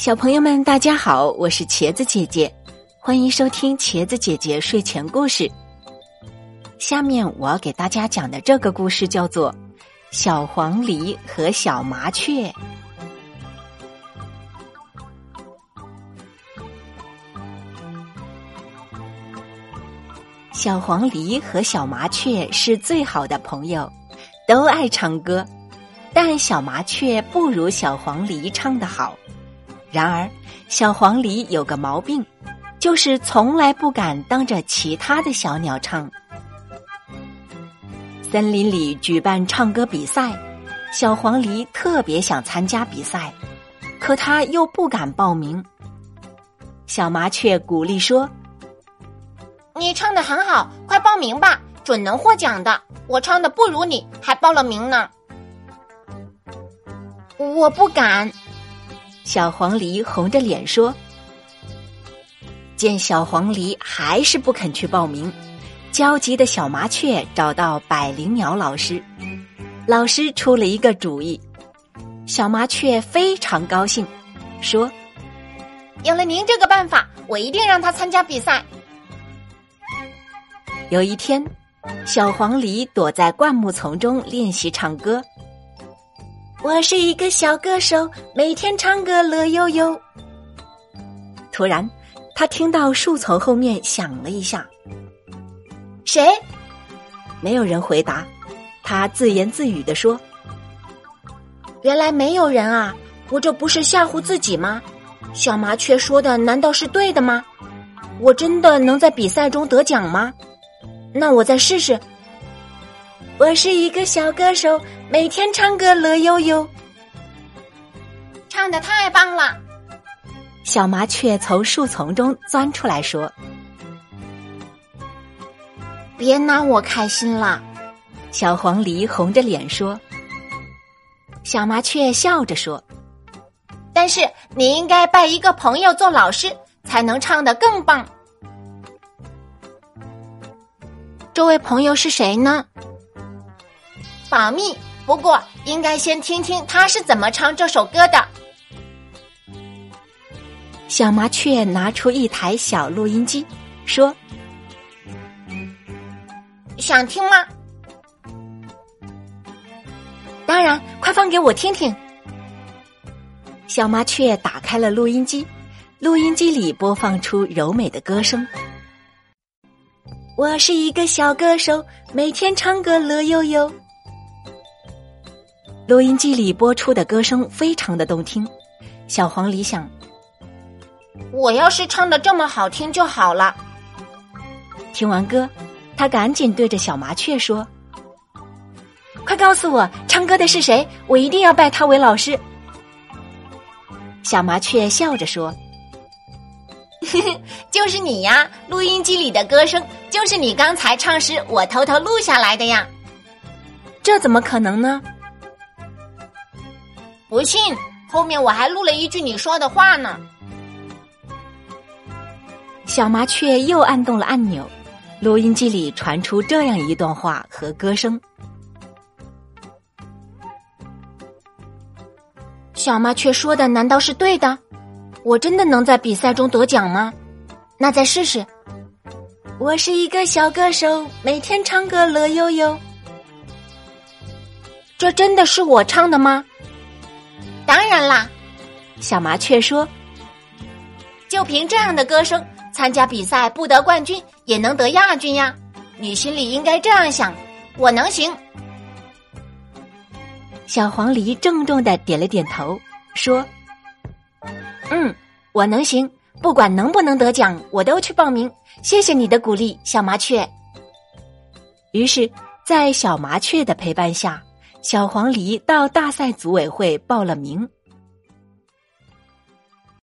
小朋友们，大家好，我是茄子姐姐，欢迎收听茄子姐姐睡前故事。下面我要给大家讲的这个故事叫做《小黄鹂和小麻雀》。小黄鹂和小麻雀是最好的朋友，都爱唱歌，但小麻雀不如小黄鹂唱得好。然而，小黄鹂有个毛病，就是从来不敢当着其他的小鸟唱。森林里举办唱歌比赛，小黄鹂特别想参加比赛，可他又不敢报名。小麻雀鼓励说。你唱的很好，快报名吧，准能获奖的。我唱的不如你，还报了名呢。我不敢。小黄鹂红着脸说。见小黄鹂还是不肯去报名，焦急的小麻雀找到百灵鸟老师，老师出了一个主意，小麻雀非常高兴，说：“有了您这个办法，我一定让他参加比赛。”有一天，小黄鹂躲在灌木丛中练习唱歌。我是一个小歌手，每天唱歌乐悠悠。突然，他听到树丛后面响了一下。谁？没有人回答。他自言自语的说：“原来没有人啊！我这不是吓唬自己吗？小麻雀说的难道是对的吗？我真的能在比赛中得奖吗？”那我再试试。我是一个小歌手，每天唱歌乐悠悠，唱的太棒了。小麻雀从树丛中钻出来说：“别拿我开心了。”小黄鹂红着脸说。小麻雀笑着说：“但是你应该拜一个朋友做老师，才能唱得更棒。”这位朋友是谁呢？保密。不过应该先听听他是怎么唱这首歌的。小麻雀拿出一台小录音机，说：“想听吗？”“当然，快放给我听听。”小麻雀打开了录音机，录音机里播放出柔美的歌声。我是一个小歌手，每天唱歌乐悠悠。录音机里播出的歌声非常的动听。小黄鹂想：我要是唱的这么好听就好了。听完歌，他赶紧对着小麻雀说：“快告诉我，唱歌的是谁？我一定要拜他为老师。”小麻雀笑着说。就是你呀！录音机里的歌声就是你刚才唱时我偷偷录下来的呀。这怎么可能呢？不信，后面我还录了一句你说的话呢。小麻雀又按动了按钮，录音机里传出这样一段话和歌声。小麻雀说的难道是对的？我真的能在比赛中得奖吗？那再试试。我是一个小歌手，每天唱歌乐悠悠。这真的是我唱的吗？当然啦，小麻雀说。就凭这样的歌声，参加比赛不得冠军也能得亚军呀！你心里应该这样想：我能行。小黄鹂郑重的点了点头，说。嗯，我能行，不管能不能得奖，我都去报名。谢谢你的鼓励，小麻雀。于是，在小麻雀的陪伴下，小黄鹂到大赛组委会报了名。